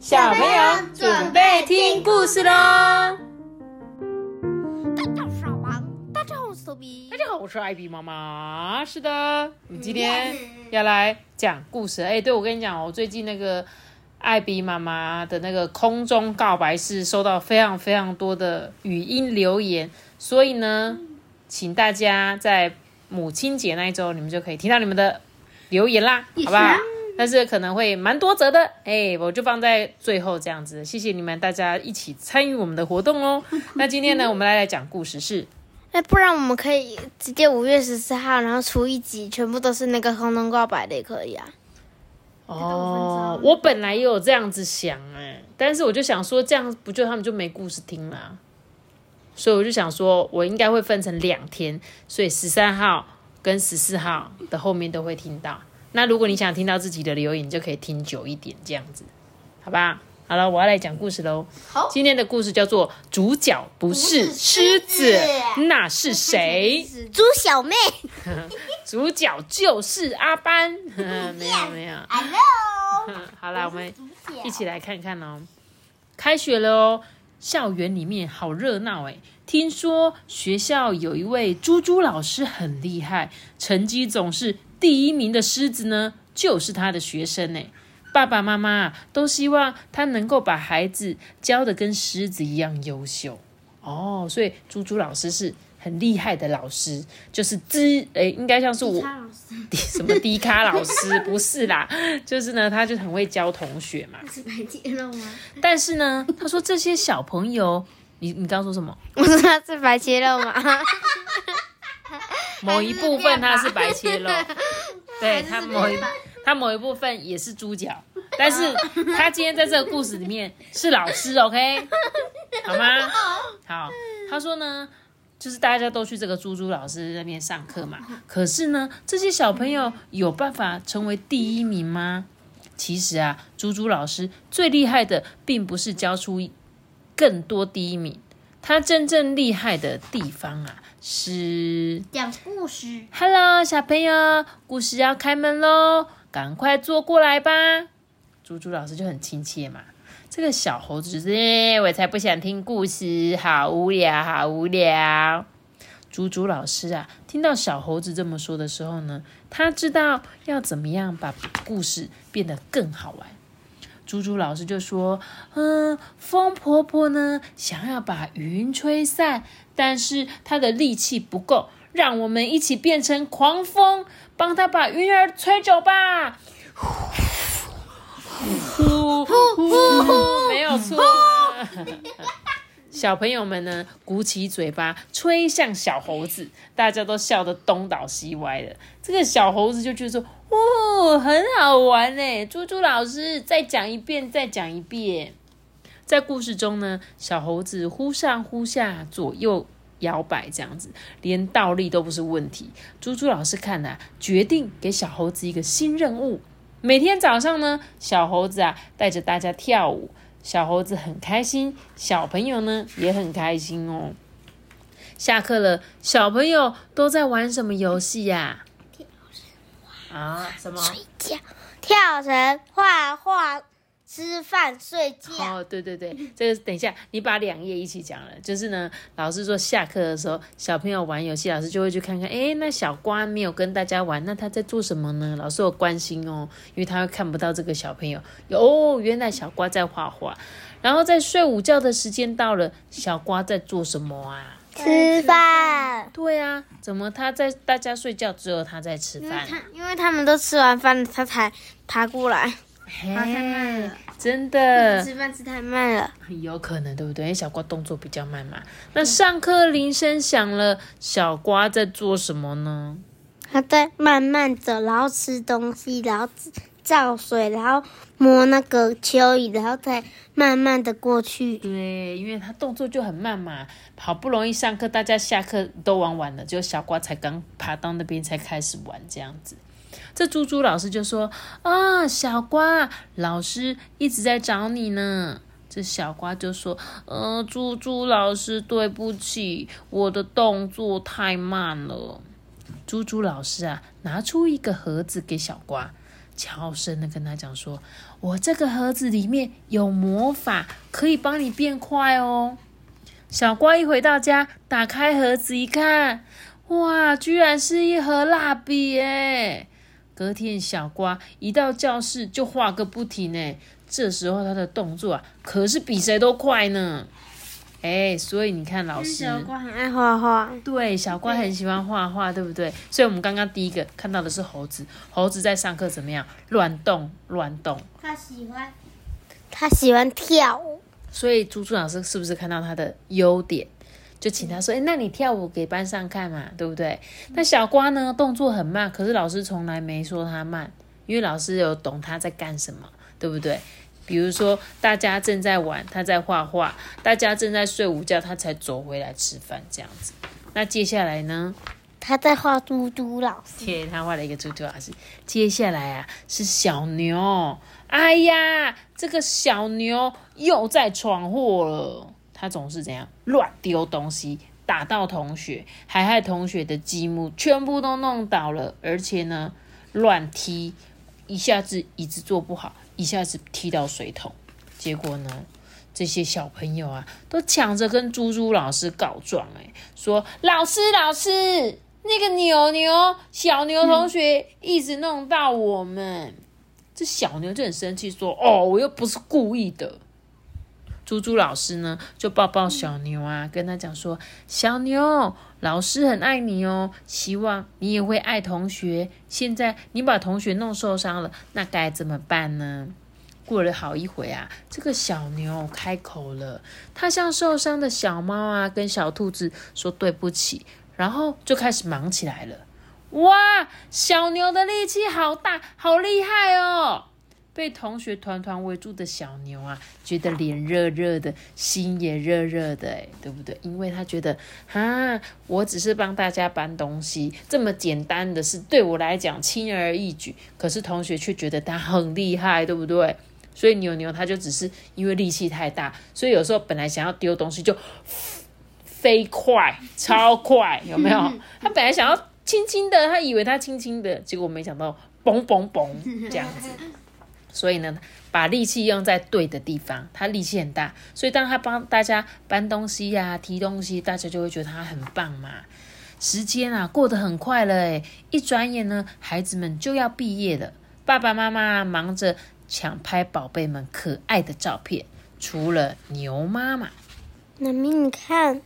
小朋友准备听故事喽！大家好，我是小王。大家好，我是托比。大家好，我是艾比妈妈。是的，我们今天要来讲故事。哎，对，我跟你讲，我最近那个艾比妈妈的那个空中告白是收到非常非常多的语音留言，所以呢，请大家在母亲节那一周，你们就可以听到你们的留言啦，好不好？但是可能会蛮多折的，哎，我就放在最后这样子。谢谢你们大家一起参与我们的活动哦。那今天呢，我们来来讲故事是。那不然我们可以直接五月十四号，然后出一集，全部都是那个空中告白的也可以啊。哦，我本来也有这样子想哎，但是我就想说，这样不就他们就没故事听了？所以我就想说，我应该会分成两天，所以十三号跟十四号的后面都会听到。那如果你想听到自己的留言，你就可以听久一点，这样子，好吧？好了，我要来讲故事喽。好，今天的故事叫做《主角不是狮子，那是谁？猪小妹。主角就是阿班。没有没有。Hello。好了，我们一起来看看哦。开学了哦，校园里面好热闹哎。听说学校有一位猪猪老师很厉害，成绩总是。第一名的狮子呢，就是他的学生呢。爸爸妈妈都希望他能够把孩子教的跟狮子一样优秀哦。所以猪猪老师是很厉害的老师，就是资诶，应该像是我 什么低咖老师不是啦，就是呢，他就很会教同学嘛。是白切肉吗？但是呢，他说这些小朋友，你你刚说什么？我说他是白切肉吗？某一部分他是白切肉，对他某一他某一部分也是猪脚，但是他今天在这个故事里面是老师，OK，好吗？好，他说呢，就是大家都去这个猪猪老师那边上课嘛，可是呢，这些小朋友有办法成为第一名吗？其实啊，猪猪老师最厉害的并不是教出更多第一名，他真正厉害的地方啊。是讲故事。Hello，小朋友，故事要开门喽，赶快坐过来吧。猪猪老师就很亲切嘛。这个小猴子是，我才不想听故事，好无聊，好无聊。猪猪老师啊，听到小猴子这么说的时候呢，他知道要怎么样把故事变得更好玩。猪猪老师就说：“嗯，风婆婆呢，想要把云吹散，但是她的力气不够，让我们一起变成狂风，帮她把云儿吹走吧。”呼呼呼，没有错。小朋友们呢，鼓起嘴巴吹向小猴子，大家都笑得东倒西歪的。这个小猴子就觉得说。哦，很好玩呢！猪猪老师再讲一遍，再讲一遍。在故事中呢，小猴子忽上忽下，左右摇摆，这样子，连倒立都不是问题。猪猪老师看了，决定给小猴子一个新任务。每天早上呢，小猴子啊带着大家跳舞，小猴子很开心，小朋友呢也很开心哦。下课了，小朋友都在玩什么游戏呀？啊，什么？睡觉、跳绳、画画、吃饭、睡觉。哦，对对对，这个等一下你把两页一起讲了。就是呢，老师说下课的时候，小朋友玩游戏，老师就会去看看。哎，那小瓜没有跟大家玩，那他在做什么呢？老师有关心哦，因为他会看不到这个小朋友。哦，原来小瓜在画画。然后在睡午觉的时间到了，小瓜在做什么啊？吃饭，对啊，怎么他在大家睡觉，只有他在吃饭？因为他们都吃完饭，他才爬过来。太慢了，真的，吃饭吃太慢了，有可能对不对？因为小瓜动作比较慢嘛。那上课铃声响了，小瓜在做什么呢？他在慢慢走，然后吃东西，然后。照水，然后摸那个蚯蚓，然后再慢慢的过去。对，因为他动作就很慢嘛，好不容易上课，大家下课都玩完了，就小瓜才刚爬到那边才开始玩这样子。这猪猪老师就说：“啊，小瓜，老师一直在找你呢。”这小瓜就说：“嗯，猪猪老师，对不起，我的动作太慢了。”猪猪老师啊，拿出一个盒子给小瓜。悄声的跟他讲说：“我这个盒子里面有魔法，可以帮你变快哦。”小瓜一回到家，打开盒子一看，哇，居然是一盒蜡笔耶！隔天，小瓜一到教室就画个不停呢。这时候他的动作啊，可是比谁都快呢。哎，所以你看，老师小瓜很爱画画，对，小瓜很喜欢画画，对不对？所以我们刚刚第一个看到的是猴子，猴子在上课怎么样？乱动，乱动。他喜欢，他喜欢跳舞。所以猪猪老师是不是看到他的优点，就请他说：“哎，那你跳舞给班上看嘛，对不对？”那小瓜呢，动作很慢，可是老师从来没说他慢，因为老师有懂他在干什么，对不对？比如说，大家正在玩，他在画画；大家正在睡午觉，他才走回来吃饭，这样子。那接下来呢？他在画猪猪老师。对，他画了一个猪猪老师。接下来啊，是小牛。哎呀，这个小牛又在闯祸了。他总是怎样乱丢东西，打到同学，还害同学的积木全部都弄倒了。而且呢，乱踢，一下子椅子坐不好。一下子踢到水桶，结果呢，这些小朋友啊，都抢着跟猪猪老师告状，哎，说老师老师，那个牛牛小牛同学一直弄到我们，这小牛就很生气，说哦，我又不是故意的。猪猪老师呢，就抱抱小牛啊，跟他讲说：“小牛，老师很爱你哦，希望你也会爱同学。现在你把同学弄受伤了，那该怎么办呢？”过了好一会啊，这个小牛开口了，他向受伤的小猫啊，跟小兔子说对不起，然后就开始忙起来了。哇，小牛的力气好大，好厉害哦！被同学团团围住的小牛啊，觉得脸热热的，心也热热的，哎，对不对？因为他觉得，啊，我只是帮大家搬东西，这么简单的事，对我来讲轻而易举，可是同学却觉得他很厉害，对不对？所以牛牛他就只是因为力气太大，所以有时候本来想要丢东西就飞快，超快，有没有？他本来想要轻轻的，他以为他轻轻的，结果没想到嘣嘣嘣这样子。所以呢，把力气用在对的地方，他力气很大，所以当他帮大家搬东西呀、提东西，大家就会觉得他很棒嘛。时间啊，过得很快了，诶一转眼呢，孩子们就要毕业了，爸爸妈妈忙着抢拍宝贝们可爱的照片，除了牛妈妈，妈咪你看，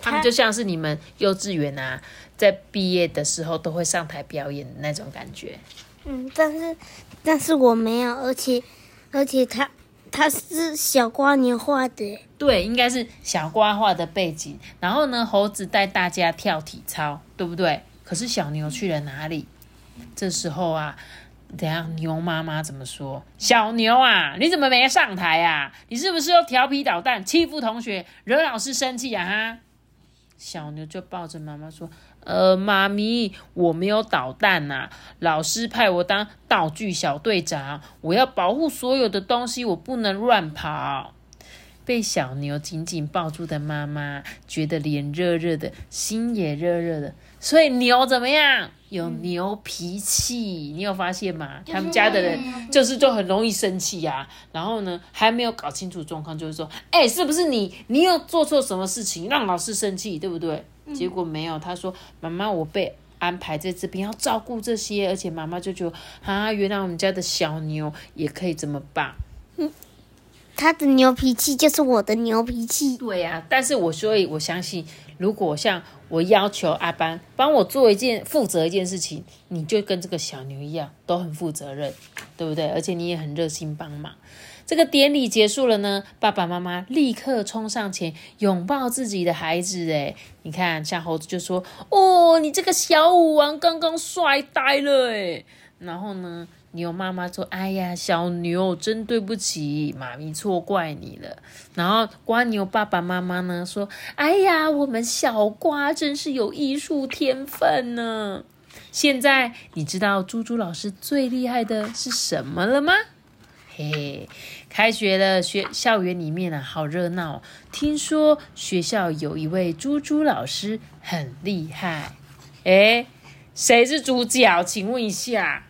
他们就像是你们幼稚园啊，在毕业的时候都会上台表演的那种感觉。嗯，但是。但是我没有，而且而且他他是小瓜牛画的，对，应该是小瓜画的背景。然后呢，猴子带大家跳体操，对不对？可是小牛去了哪里？这时候啊，等下牛妈妈怎么说？小牛啊，你怎么没上台啊？你是不是又调皮捣蛋，欺负同学，惹老师生气啊？哈！小牛就抱着妈妈说。呃，妈咪，我没有捣蛋呐。老师派我当道具小队长，我要保护所有的东西，我不能乱跑。被小牛紧紧抱住的妈妈觉得脸热热的，心也热热的。所以牛怎么样？有牛脾气，你有发现吗？他们家的人就是就很容易生气呀。然后呢，还没有搞清楚状况，就是说，哎，是不是你？你又做错什么事情让老师生气，对不对？结果没有，他说：“妈妈，我被安排在这边要照顾这些，而且妈妈就觉得啊，原来我们家的小牛也可以这么棒。”嗯，他的牛脾气就是我的牛脾气。对呀，但是我所以我相信，如果像我要求阿班帮我做一件负责一件事情，你就跟这个小牛一样，都很负责任，对不对？而且你也很热心帮忙。这个典礼结束了呢，爸爸妈妈立刻冲上前拥抱自己的孩子。哎，你看，像猴子就说：“哦，你这个小舞王刚刚帅呆了。”哎，然后呢，牛妈妈说：“哎呀，小牛，真对不起，妈咪错怪你了。”然后瓜牛爸爸妈妈呢说：“哎呀，我们小瓜真是有艺术天分呢。”现在你知道猪猪老师最厉害的是什么了吗？嘿，开学了，学校园里面啊，好热闹。听说学校有一位猪猪老师很厉害，哎，谁是主角？请问一下，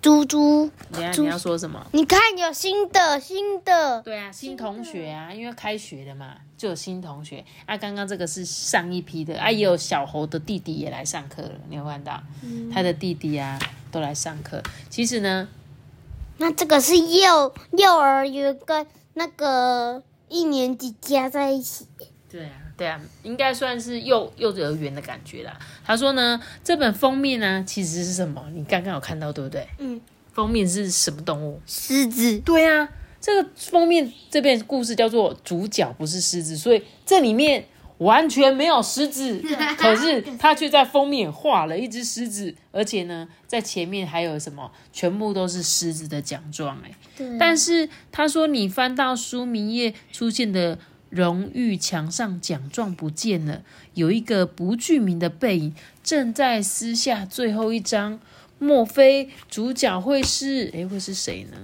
猪猪，等一下你要说什么？你看有新的新的，对啊，新同学啊，因为开学了嘛，就有新同学。啊，刚刚这个是上一批的，啊，也有小猴的弟弟也来上课了，你有看到？他的弟弟啊都来上课。其实呢，那这个是幼幼儿园跟那个一年级加在一起。对啊，对啊，应该算是幼幼儿园的感觉啦。他说呢，这本封面呢其实是什么？你刚刚有看到对不对？嗯，封面是什么动物？狮子，对啊，这个封面这边故事叫做主角不是狮子，所以这里面完全没有狮子，可是他却在封面画了一只狮子，而且呢，在前面还有什么？全部都是狮子的奖状哎。对但是他说你翻到书名页出现的荣誉墙上奖状不见了，有一个不具名的背影正在撕下最后一张。莫非主角会是？诶，会是谁呢？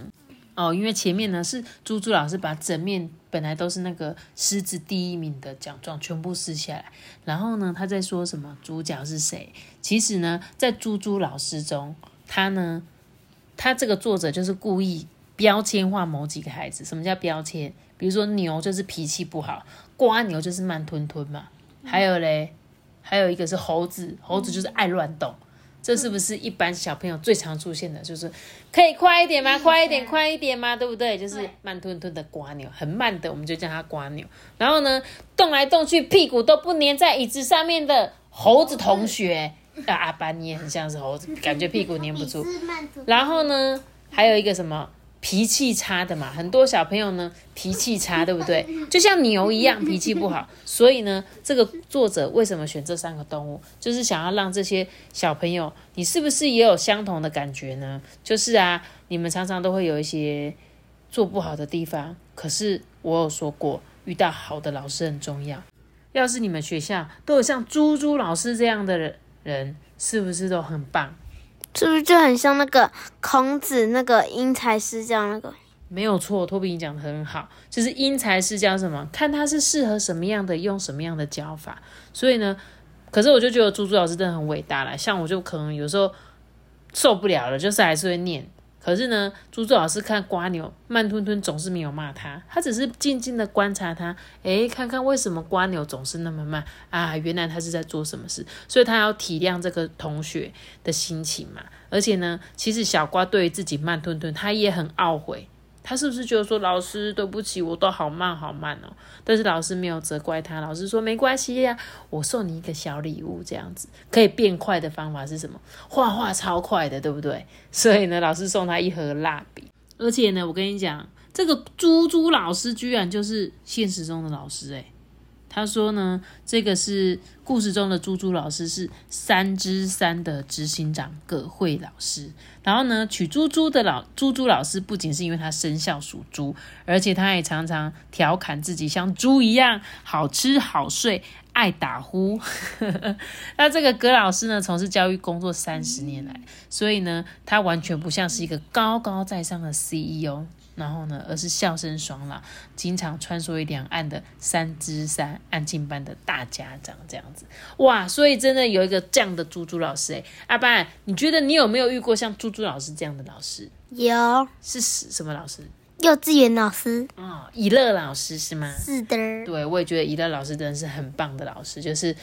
哦，因为前面呢是猪猪老师把整面本来都是那个狮子第一名的奖状全部撕下来，然后呢他在说什么主角是谁？其实呢，在猪猪老师中，他呢，他这个作者就是故意标签化某几个孩子。什么叫标签？比如说牛就是脾气不好，瓜牛就是慢吞吞嘛，还有嘞，还有一个是猴子，猴子就是爱乱动。这是不是一般小朋友最常出现的？就是可以快一点吗？快一点，快一点吗？对不对？就是慢吞吞的瓜牛，很慢的，我们就叫它瓜牛。然后呢，动来动去，屁股都不粘在椅子上面的猴子同学。啊，阿班你也很像是猴子，感觉屁股粘不住。然后呢，还有一个什么脾气差的嘛，很多小朋友呢脾气差，对不对？就像牛一样脾气不好，所以呢，这个作者为什么选这三个动物，就是想要让这些小朋友，你是不是也有相同的感觉呢？就是啊，你们常常都会有一些做不好的地方，可是我有说过，遇到好的老师很重要。要是你们学校都有像猪猪老师这样的人，是不是都很棒？是不是就很像那个孔子那个因材施教那个？没有错，托比你讲的很好，就是因材施教什么，看他是适合什么样的，用什么样的教法。所以呢，可是我就觉得猪猪老师真的很伟大了，像我就可能有时候受不了了，就是还是会念。可是呢，猪猪老师看瓜牛慢吞吞，总是没有骂他，他只是静静的观察他，诶，看看为什么瓜牛总是那么慢啊？原来他是在做什么事，所以他要体谅这个同学的心情嘛。而且呢，其实小瓜对于自己慢吞吞，他也很懊悔。他是不是觉得说老师对不起，我都好慢好慢哦？但是老师没有责怪他，老师说没关系呀，我送你一个小礼物，这样子可以变快的方法是什么？画画超快的，对不对？所以呢，老师送他一盒蜡笔，而且呢，我跟你讲，这个猪猪老师居然就是现实中的老师诶、他说呢，这个是故事中的猪猪老师是三之三的执行长葛慧老师。然后呢，取猪猪的老猪猪老师不仅是因为他生肖属猪，而且他也常常调侃自己像猪一样好吃好睡，爱打呼。那这个葛老师呢，从事教育工作三十年来，所以呢，他完全不像是一个高高在上的 CEO。然后呢，而是笑声爽朗，经常穿梭于两岸的三之三安静班的大家长这样子，哇！所以真的有一个这样的猪猪老师诶，阿班，你觉得你有没有遇过像猪猪老师这样的老师？有是什么老师？幼稚园老师，哦，以乐老师是吗？是的，对，我也觉得怡乐老师真的是很棒的老师，就是。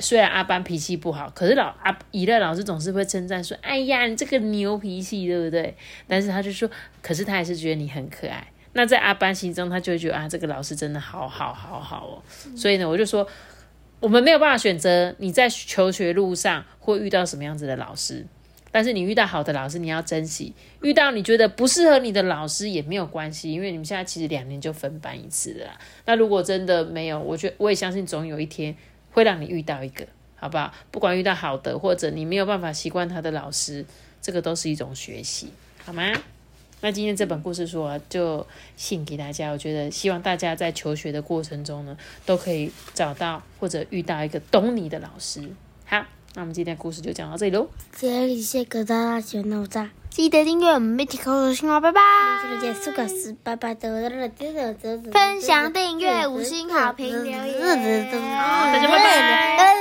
虽然阿班脾气不好，可是老阿以乐老师总是会称赞说：“哎呀，你这个牛脾气，对不对？”但是他就说，可是他还是觉得你很可爱。那在阿班心中，他就会觉得啊，这个老师真的好好好好哦。所以呢，我就说，我们没有办法选择你在求学路上会遇到什么样子的老师，但是你遇到好的老师，你要珍惜；遇到你觉得不适合你的老师也没有关系，因为你们现在其实两年就分班一次了。那如果真的没有，我觉我也相信总有一天。会让你遇到一个，好不好？不管遇到好的，或者你没有办法习惯他的老师，这个都是一种学习，好吗？那今天这本故事书啊，就献给大家。我觉得希望大家在求学的过程中呢，都可以找到或者遇到一个懂你的老师。好，那我们今天的故事就讲到这里喽。这里是各大小脑渣，记得订阅我们媒体口口新话，拜拜。这个结束是拜拜的，分享、订阅、五星好评、留言，大家拜拜。